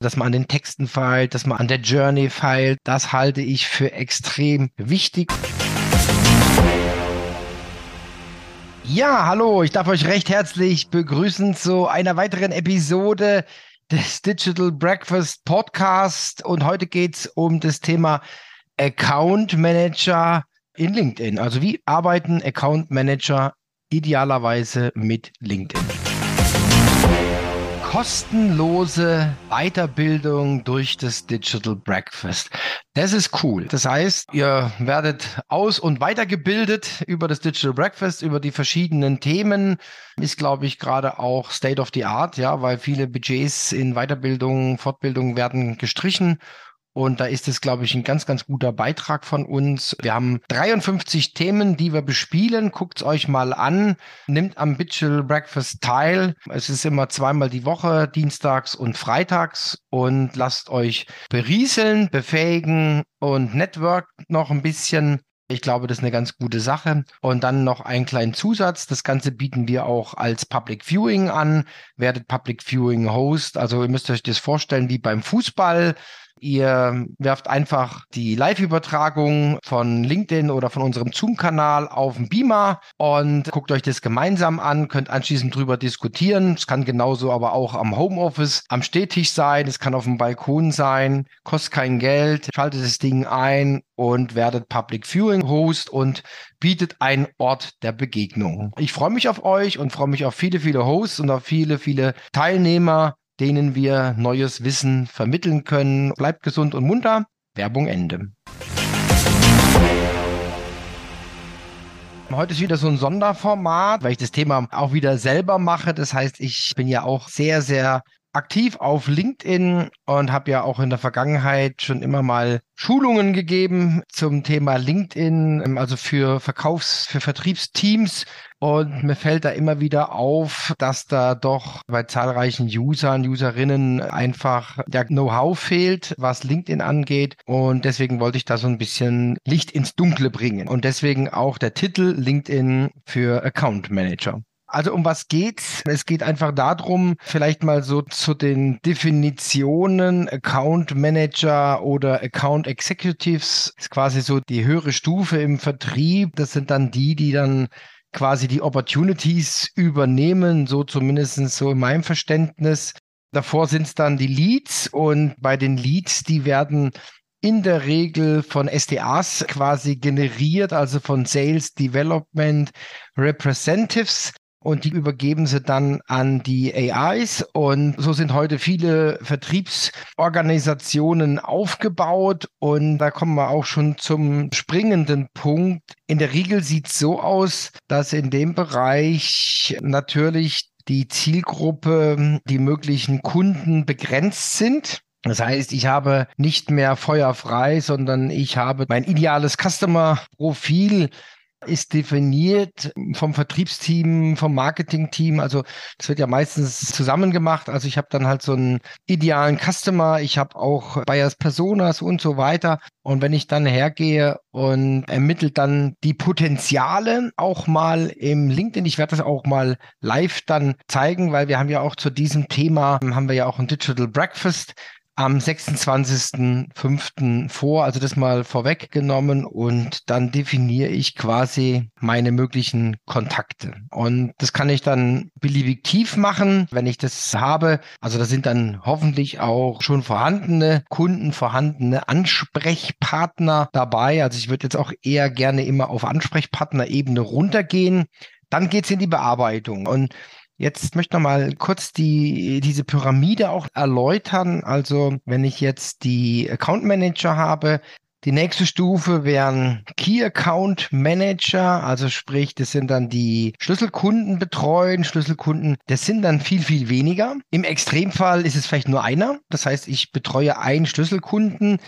dass man an den Texten feilt, dass man an der Journey feilt. Das halte ich für extrem wichtig. Ja, hallo, ich darf euch recht herzlich begrüßen zu einer weiteren Episode des Digital Breakfast Podcast. Und heute geht es um das Thema Account Manager in LinkedIn. Also wie arbeiten Account Manager idealerweise mit LinkedIn? Kostenlose Weiterbildung durch das Digital Breakfast. Das ist cool. Das heißt, ihr werdet aus- und weitergebildet über das Digital Breakfast, über die verschiedenen Themen. Ist, glaube ich, gerade auch State of the Art, ja, weil viele Budgets in Weiterbildung, Fortbildung werden gestrichen und da ist es, glaube ich, ein ganz, ganz guter Beitrag von uns. Wir haben 53 Themen, die wir bespielen. Guckt es euch mal an. Nimmt am Bitchel Breakfast teil. Es ist immer zweimal die Woche, dienstags und freitags. Und lasst euch berieseln, befähigen und network noch ein bisschen. Ich glaube, das ist eine ganz gute Sache. Und dann noch einen kleinen Zusatz. Das Ganze bieten wir auch als Public Viewing an. Werdet Public Viewing Host. Also ihr müsst euch das vorstellen wie beim Fußball. Ihr werft einfach die Live-Übertragung von LinkedIn oder von unserem Zoom-Kanal auf den Beamer und guckt euch das gemeinsam an, könnt anschließend drüber diskutieren. Es kann genauso aber auch am Homeoffice, am Stehtisch sein, es kann auf dem Balkon sein, kostet kein Geld, schaltet das Ding ein und werdet Public Viewing Host und bietet einen Ort der Begegnung. Ich freue mich auf euch und freue mich auf viele, viele Hosts und auf viele, viele Teilnehmer denen wir neues Wissen vermitteln können. Bleibt gesund und munter. Werbung Ende. Heute ist wieder so ein Sonderformat, weil ich das Thema auch wieder selber mache. Das heißt, ich bin ja auch sehr, sehr aktiv auf LinkedIn und habe ja auch in der Vergangenheit schon immer mal Schulungen gegeben zum Thema LinkedIn, ähm, also für Verkaufs-, für Vertriebsteams. Und mir fällt da immer wieder auf, dass da doch bei zahlreichen Usern, Userinnen einfach der Know-how fehlt, was LinkedIn angeht. Und deswegen wollte ich da so ein bisschen Licht ins Dunkle bringen. Und deswegen auch der Titel LinkedIn für Account Manager. Also um was geht's? Es geht einfach darum, vielleicht mal so zu den Definitionen Account Manager oder Account Executives. Das ist quasi so die höhere Stufe im Vertrieb. Das sind dann die, die dann quasi die Opportunities übernehmen, so zumindest so in meinem Verständnis. Davor sind es dann die Leads und bei den Leads, die werden in der Regel von SDAs quasi generiert, also von Sales Development Representatives und die übergeben sie dann an die AIs. Und so sind heute viele Vertriebsorganisationen aufgebaut. Und da kommen wir auch schon zum springenden Punkt. In der Regel sieht es so aus, dass in dem Bereich natürlich die Zielgruppe, die möglichen Kunden begrenzt sind. Das heißt, ich habe nicht mehr feuerfrei, sondern ich habe mein ideales Customer-Profil ist definiert vom Vertriebsteam, vom Marketingteam. Also das wird ja meistens zusammen gemacht. Also ich habe dann halt so einen idealen Customer, ich habe auch Buyers Personas und so weiter. Und wenn ich dann hergehe und ermittelt dann die Potenziale auch mal im LinkedIn, ich werde das auch mal live dann zeigen, weil wir haben ja auch zu diesem Thema, haben wir ja auch ein Digital Breakfast am 26.05. vor, also das mal vorweggenommen und dann definiere ich quasi meine möglichen Kontakte. Und das kann ich dann beliebig tief machen, wenn ich das habe. Also da sind dann hoffentlich auch schon vorhandene Kunden, vorhandene Ansprechpartner dabei. Also ich würde jetzt auch eher gerne immer auf Ansprechpartnerebene runtergehen. Dann geht's in die Bearbeitung und Jetzt möchte ich noch mal kurz die, diese Pyramide auch erläutern. Also wenn ich jetzt die Account Manager habe, die nächste Stufe wären Key Account Manager, also sprich, das sind dann die Schlüsselkunden betreuen, Schlüsselkunden, das sind dann viel, viel weniger. Im Extremfall ist es vielleicht nur einer. Das heißt, ich betreue einen Schlüsselkunden,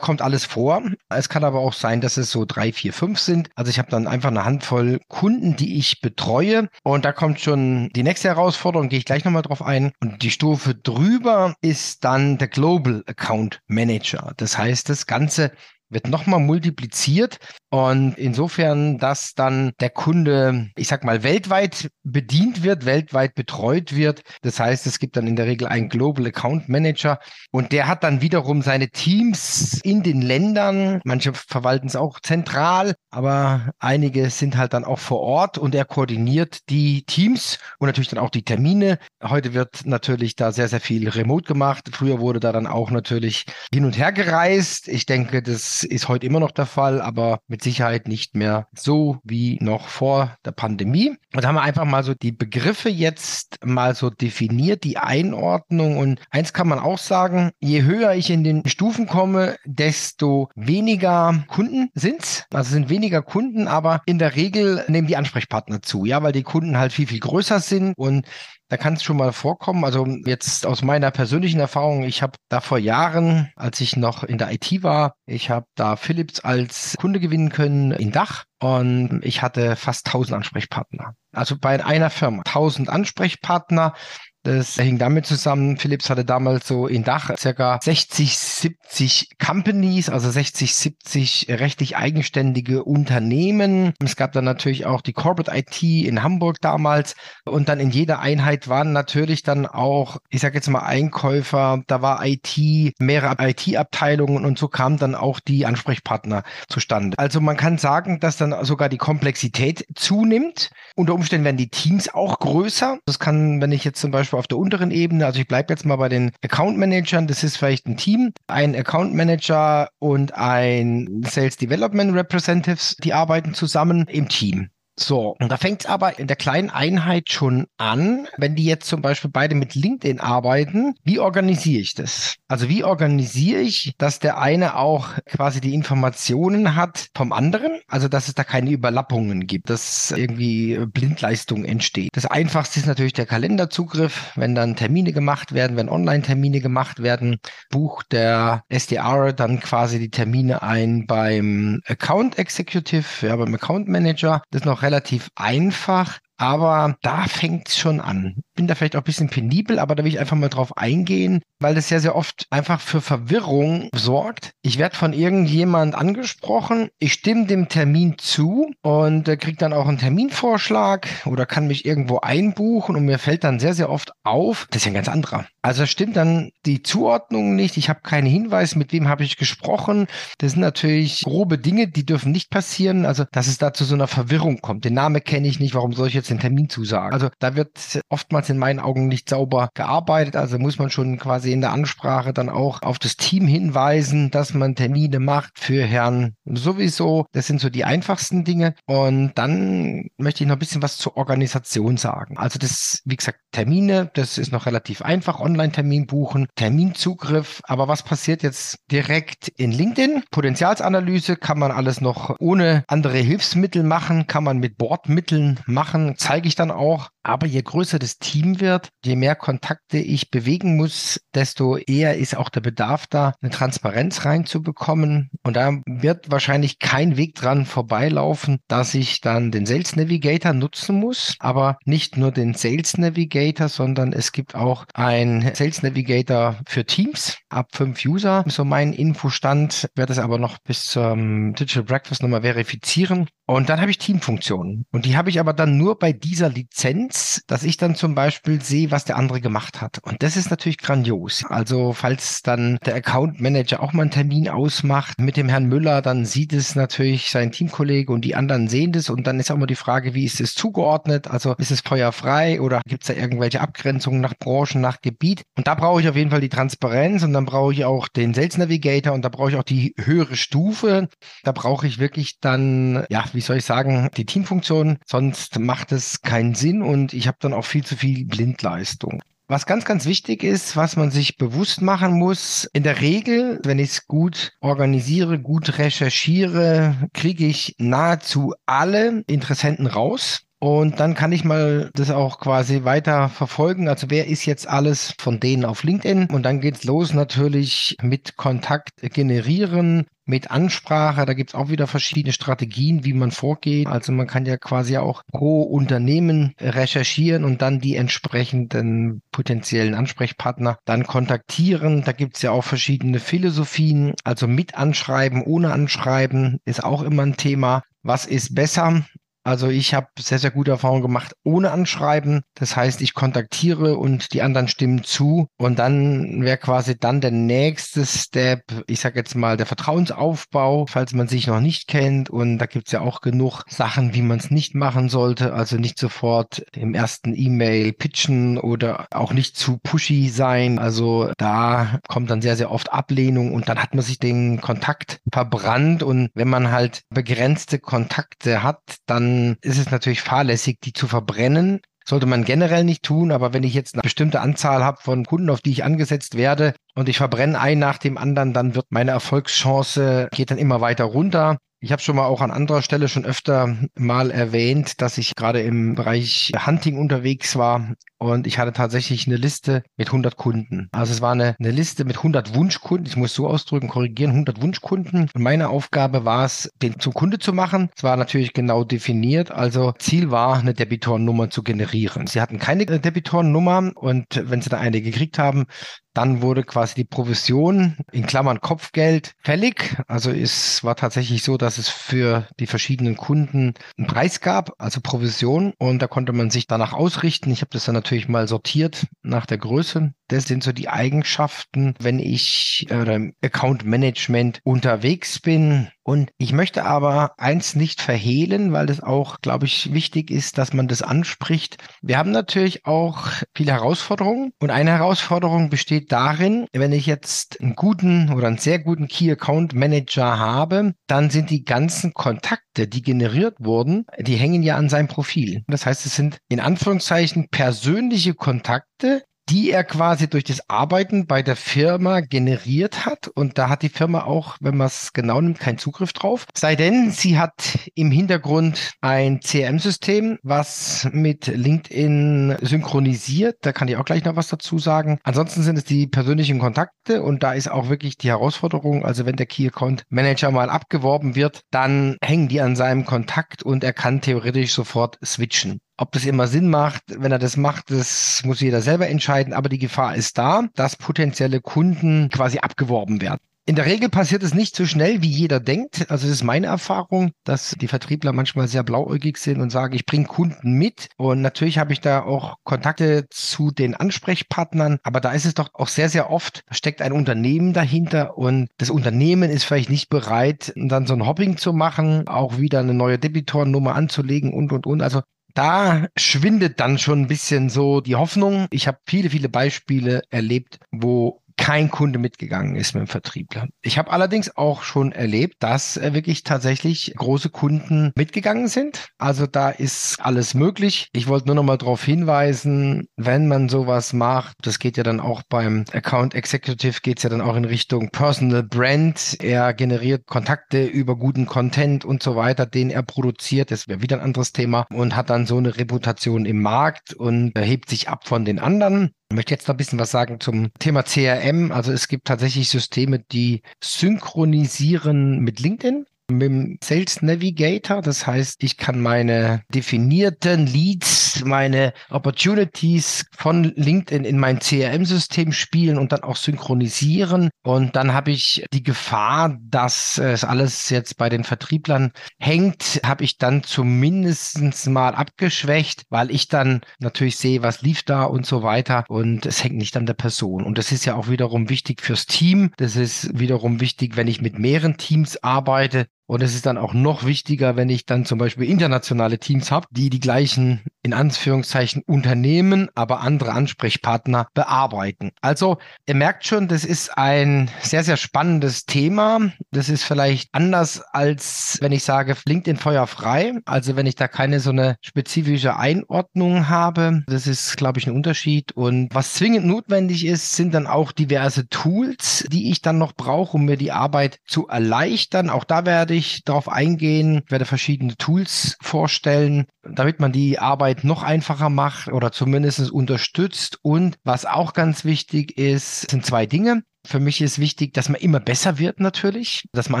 kommt alles vor. Es kann aber auch sein, dass es so drei, vier, fünf sind. Also ich habe dann einfach eine Handvoll Kunden, die ich betreue. Und da kommt schon die nächste Herausforderung, gehe ich gleich nochmal drauf ein. Und die Stufe drüber ist dann der Global Account Manager. Das heißt, das Ganze wird nochmal multipliziert. Und insofern, dass dann der Kunde, ich sag mal, weltweit bedient wird, weltweit betreut wird. Das heißt, es gibt dann in der Regel einen Global Account Manager und der hat dann wiederum seine Teams in den Ländern. Manche verwalten es auch zentral, aber einige sind halt dann auch vor Ort und er koordiniert die Teams und natürlich dann auch die Termine. Heute wird natürlich da sehr, sehr viel remote gemacht. Früher wurde da dann auch natürlich hin und her gereist. Ich denke, das ist heute immer noch der Fall, aber mit Sicherheit nicht mehr so wie noch vor der Pandemie. Und da haben wir einfach mal so die Begriffe jetzt mal so definiert, die Einordnung. Und eins kann man auch sagen, je höher ich in den Stufen komme, desto weniger Kunden sind's. Also sind weniger Kunden, aber in der Regel nehmen die Ansprechpartner zu, ja, weil die Kunden halt viel, viel größer sind und da kann es schon mal vorkommen. Also jetzt aus meiner persönlichen Erfahrung, ich habe da vor Jahren, als ich noch in der IT war, ich habe da Philips als Kunde gewinnen können in Dach und ich hatte fast 1000 Ansprechpartner. Also bei einer Firma 1000 Ansprechpartner. Das hing damit zusammen, Philips hatte damals so in Dach circa 60, 70 Companies, also 60, 70 rechtlich eigenständige Unternehmen. Es gab dann natürlich auch die Corporate IT in Hamburg damals und dann in jeder Einheit waren natürlich dann auch, ich sage jetzt mal Einkäufer, da war IT, mehrere IT-Abteilungen und so kamen dann auch die Ansprechpartner zustande. Also man kann sagen, dass dann sogar die Komplexität zunimmt. Unter Umständen werden die Teams auch größer. Das kann, wenn ich jetzt zum Beispiel auf der unteren Ebene, also ich bleibe jetzt mal bei den Account Managern, das ist vielleicht ein Team, ein Account Manager und ein Sales Development Representatives, die arbeiten zusammen im Team. So, und da fängt es aber in der kleinen Einheit schon an, wenn die jetzt zum Beispiel beide mit LinkedIn arbeiten, wie organisiere ich das? Also wie organisiere ich, dass der eine auch quasi die Informationen hat vom anderen, also dass es da keine Überlappungen gibt, dass irgendwie Blindleistung entsteht. Das einfachste ist natürlich der Kalenderzugriff, wenn dann Termine gemacht werden, wenn Online-Termine gemacht werden, bucht der SDR dann quasi die Termine ein beim Account Executive, ja, beim Account Manager. Das ist noch relativ einfach, aber da fängt es schon an. Bin da vielleicht auch ein bisschen penibel, aber da will ich einfach mal drauf eingehen, weil das sehr, sehr oft einfach für Verwirrung sorgt. Ich werde von irgendjemand angesprochen, ich stimme dem Termin zu und äh, kriege dann auch einen Terminvorschlag oder kann mich irgendwo einbuchen und mir fällt dann sehr, sehr oft auf, das ist ja ein ganz anderer. Also stimmt dann die Zuordnung nicht. Ich habe keinen Hinweis, mit wem habe ich gesprochen. Das sind natürlich grobe Dinge, die dürfen nicht passieren. Also, dass es da zu so einer Verwirrung kommt. Den Namen kenne ich nicht, warum soll ich jetzt den Termin zusagen? Also, da wird oftmals in meinen Augen nicht sauber gearbeitet. Also muss man schon quasi in der Ansprache dann auch auf das Team hinweisen, dass man Termine macht für Herrn sowieso. Das sind so die einfachsten Dinge. Und dann möchte ich noch ein bisschen was zur Organisation sagen. Also das, wie gesagt, Termine, das ist noch relativ einfach Online-Termin buchen, Terminzugriff. Aber was passiert jetzt direkt in LinkedIn? Potenzialsanalyse kann man alles noch ohne andere Hilfsmittel machen, kann man mit Bordmitteln machen, zeige ich dann auch. Aber je größer das Team wird, je mehr Kontakte ich bewegen muss, desto eher ist auch der Bedarf da, eine Transparenz reinzubekommen. Und da wird wahrscheinlich kein Weg dran vorbeilaufen, dass ich dann den Sales Navigator nutzen muss. Aber nicht nur den Sales Navigator, sondern es gibt auch ein Sales Navigator für Teams ab fünf User. So mein Infostand werde es aber noch bis zum Digital Breakfast nochmal verifizieren. Und dann habe ich Teamfunktionen. Und die habe ich aber dann nur bei dieser Lizenz, dass ich dann zum Beispiel sehe, was der andere gemacht hat. Und das ist natürlich grandios. Also falls dann der Account Manager auch mal einen Termin ausmacht mit dem Herrn Müller, dann sieht es natürlich sein Teamkollege und die anderen sehen das. Und dann ist auch immer die Frage, wie ist es zugeordnet? Also ist es feuerfrei oder gibt es da irgendwelche Abgrenzungen nach Branchen, nach Gebiet? Und da brauche ich auf jeden Fall die Transparenz und dann brauche ich auch den Sales Navigator und da brauche ich auch die höhere Stufe. Da brauche ich wirklich dann, ja, wie wie soll ich sagen, die Teamfunktion. Sonst macht es keinen Sinn und ich habe dann auch viel zu viel Blindleistung. Was ganz, ganz wichtig ist, was man sich bewusst machen muss, in der Regel, wenn ich es gut organisiere, gut recherchiere, kriege ich nahezu alle Interessenten raus. Und dann kann ich mal das auch quasi weiter verfolgen. Also wer ist jetzt alles von denen auf LinkedIn? Und dann geht's los natürlich mit Kontakt generieren, mit Ansprache. Da gibt's auch wieder verschiedene Strategien, wie man vorgeht. Also man kann ja quasi auch pro Unternehmen recherchieren und dann die entsprechenden potenziellen Ansprechpartner dann kontaktieren. Da gibt's ja auch verschiedene Philosophien. Also mit Anschreiben, ohne Anschreiben ist auch immer ein Thema. Was ist besser? Also ich habe sehr, sehr gute Erfahrungen gemacht ohne Anschreiben. Das heißt, ich kontaktiere und die anderen stimmen zu. Und dann wäre quasi dann der nächste Step, ich sage jetzt mal, der Vertrauensaufbau, falls man sich noch nicht kennt. Und da gibt's ja auch genug Sachen, wie man es nicht machen sollte. Also nicht sofort im ersten E-Mail pitchen oder auch nicht zu pushy sein. Also da kommt dann sehr, sehr oft Ablehnung und dann hat man sich den Kontakt verbrannt. Und wenn man halt begrenzte Kontakte hat, dann ist es natürlich fahrlässig, die zu verbrennen. Sollte man generell nicht tun, aber wenn ich jetzt eine bestimmte Anzahl habe von Kunden, auf die ich angesetzt werde und ich verbrenne einen nach dem anderen, dann wird meine Erfolgschance geht dann immer weiter runter. Ich habe schon mal auch an anderer Stelle schon öfter mal erwähnt, dass ich gerade im Bereich Hunting unterwegs war und ich hatte tatsächlich eine Liste mit 100 Kunden. Also es war eine, eine Liste mit 100 Wunschkunden. Ich muss so ausdrücken, korrigieren, 100 Wunschkunden. Und meine Aufgabe war es, den zum Kunde zu machen. Es war natürlich genau definiert. Also Ziel war, eine Debitorennummer zu generieren. Sie hatten keine Debitorennummer und wenn sie da eine gekriegt haben, dann wurde quasi die Provision in Klammern Kopfgeld fällig. Also es war tatsächlich so, dass es für die verschiedenen Kunden einen Preis gab, also Provision. Und da konnte man sich danach ausrichten. Ich habe das dann natürlich mal sortiert nach der Größe. Das sind so die Eigenschaften, wenn ich äh, im Account Management unterwegs bin. Und ich möchte aber eins nicht verhehlen, weil es auch, glaube ich, wichtig ist, dass man das anspricht. Wir haben natürlich auch viele Herausforderungen. Und eine Herausforderung besteht darin, wenn ich jetzt einen guten oder einen sehr guten Key Account Manager habe, dann sind die ganzen Kontakte, die generiert wurden, die hängen ja an seinem Profil. Das heißt, es sind in Anführungszeichen persönliche Kontakte, die er quasi durch das Arbeiten bei der Firma generiert hat. Und da hat die Firma auch, wenn man es genau nimmt, keinen Zugriff drauf. Sei denn, sie hat im Hintergrund ein CRM-System, was mit LinkedIn synchronisiert. Da kann ich auch gleich noch was dazu sagen. Ansonsten sind es die persönlichen Kontakte und da ist auch wirklich die Herausforderung. Also wenn der Key Account Manager mal abgeworben wird, dann hängen die an seinem Kontakt und er kann theoretisch sofort switchen. Ob das immer Sinn macht, wenn er das macht, das muss jeder selber entscheiden. Aber die Gefahr ist da, dass potenzielle Kunden quasi abgeworben werden. In der Regel passiert es nicht so schnell, wie jeder denkt. Also das ist meine Erfahrung, dass die Vertriebler manchmal sehr blauäugig sind und sagen, ich bringe Kunden mit. Und natürlich habe ich da auch Kontakte zu den Ansprechpartnern. Aber da ist es doch auch sehr, sehr oft, da steckt ein Unternehmen dahinter und das Unternehmen ist vielleicht nicht bereit, dann so ein Hopping zu machen, auch wieder eine neue Debitorennummer anzulegen und, und, und. Also da schwindet dann schon ein bisschen so die Hoffnung. Ich habe viele, viele Beispiele erlebt, wo kein Kunde mitgegangen ist mit dem Vertriebler. Ich habe allerdings auch schon erlebt, dass äh, wirklich tatsächlich große Kunden mitgegangen sind. Also da ist alles möglich. Ich wollte nur noch mal darauf hinweisen, wenn man sowas macht, das geht ja dann auch beim Account Executive, geht es ja dann auch in Richtung Personal Brand. Er generiert Kontakte über guten Content und so weiter, den er produziert. Das wäre wieder ein anderes Thema und hat dann so eine Reputation im Markt und hebt sich ab von den anderen. Ich möchte jetzt noch ein bisschen was sagen zum Thema CRM. Also es gibt tatsächlich Systeme, die synchronisieren mit LinkedIn mit dem Sales Navigator. Das heißt, ich kann meine definierten Leads, meine Opportunities von LinkedIn in mein CRM-System spielen und dann auch synchronisieren. Und dann habe ich die Gefahr, dass es alles jetzt bei den Vertrieblern hängt, habe ich dann zumindest mal abgeschwächt, weil ich dann natürlich sehe, was lief da und so weiter. Und es hängt nicht an der Person. Und das ist ja auch wiederum wichtig fürs Team. Das ist wiederum wichtig, wenn ich mit mehreren Teams arbeite, und es ist dann auch noch wichtiger, wenn ich dann zum Beispiel internationale Teams habe, die die gleichen, in Anführungszeichen, Unternehmen, aber andere Ansprechpartner bearbeiten. Also ihr merkt schon, das ist ein sehr, sehr spannendes Thema. Das ist vielleicht anders als wenn ich sage, LinkedIn Feuer frei. Also wenn ich da keine so eine spezifische Einordnung habe, das ist, glaube ich, ein Unterschied. Und was zwingend notwendig ist, sind dann auch diverse Tools, die ich dann noch brauche, um mir die Arbeit zu erleichtern. Auch da werde ich ausführlich darauf eingehen, werde verschiedene Tools vorstellen, damit man die Arbeit noch einfacher macht oder zumindest unterstützt. Und was auch ganz wichtig ist, sind zwei Dinge. Für mich ist wichtig, dass man immer besser wird natürlich, dass man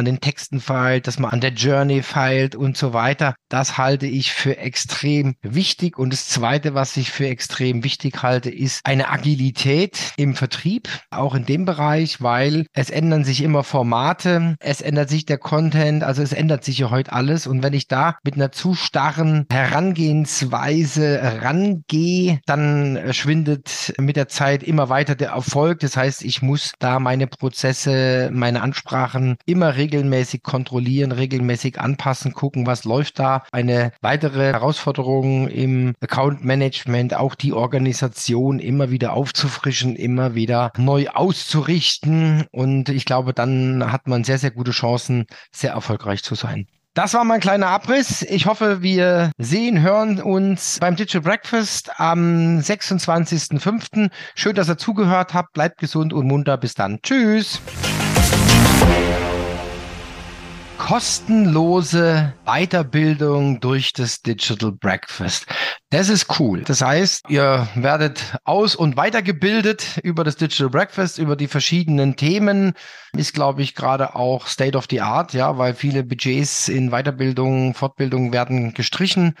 an den Texten feilt, dass man an der Journey feilt und so weiter. Das halte ich für extrem wichtig. Und das Zweite, was ich für extrem wichtig halte, ist eine Agilität im Vertrieb, auch in dem Bereich, weil es ändern sich immer Formate, es ändert sich der Content, also es ändert sich ja heute alles. Und wenn ich da mit einer zu starren Herangehensweise rangehe, dann schwindet mit der Zeit immer weiter der Erfolg. Das heißt, ich muss da meine Prozesse, meine Ansprachen immer regelmäßig kontrollieren, regelmäßig anpassen, gucken, was läuft da. Eine weitere Herausforderung im Account Management, auch die Organisation immer wieder aufzufrischen, immer wieder neu auszurichten. Und ich glaube, dann hat man sehr, sehr gute Chancen, sehr erfolgreich zu sein. Das war mein kleiner Abriss. Ich hoffe, wir sehen, hören uns beim Digital Breakfast am 26.05. Schön, dass ihr zugehört habt. Bleibt gesund und munter. Bis dann. Tschüss kostenlose Weiterbildung durch das Digital Breakfast. Das ist cool. Das heißt, ihr werdet aus- und weitergebildet über das Digital Breakfast, über die verschiedenen Themen. Ist, glaube ich, gerade auch State of the Art, ja, weil viele Budgets in Weiterbildung, Fortbildung werden gestrichen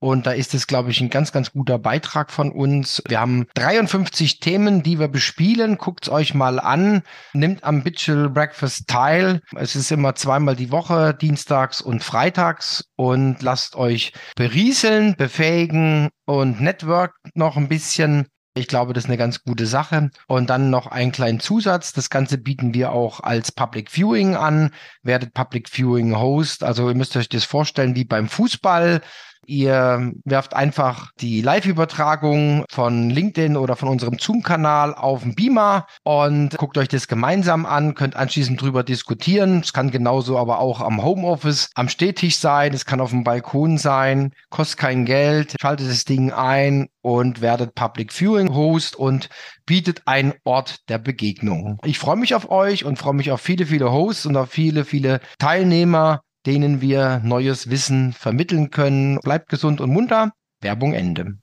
und da ist es, glaube ich, ein ganz, ganz guter Beitrag von uns. Wir haben 53 Themen, die wir bespielen. Guckt's euch mal an. Nimmt am Digital Breakfast teil. Es ist immer zweimal die Woche, dienstags und freitags. Und lasst euch berieseln, befähigen und network noch ein bisschen. Ich glaube, das ist eine ganz gute Sache. Und dann noch einen kleinen Zusatz. Das Ganze bieten wir auch als Public Viewing an. Werdet Public Viewing Host. Also ihr müsst euch das vorstellen wie beim Fußball. Ihr werft einfach die Live-Übertragung von LinkedIn oder von unserem Zoom-Kanal auf den Beamer und guckt euch das gemeinsam an, könnt anschließend drüber diskutieren. Es kann genauso aber auch am Homeoffice, am Stehtisch sein, es kann auf dem Balkon sein, kostet kein Geld, schaltet das Ding ein und werdet Public Viewing Host und bietet einen Ort der Begegnung. Ich freue mich auf euch und freue mich auf viele, viele Hosts und auf viele, viele Teilnehmer denen wir neues Wissen vermitteln können. Bleibt gesund und munter. Werbung Ende.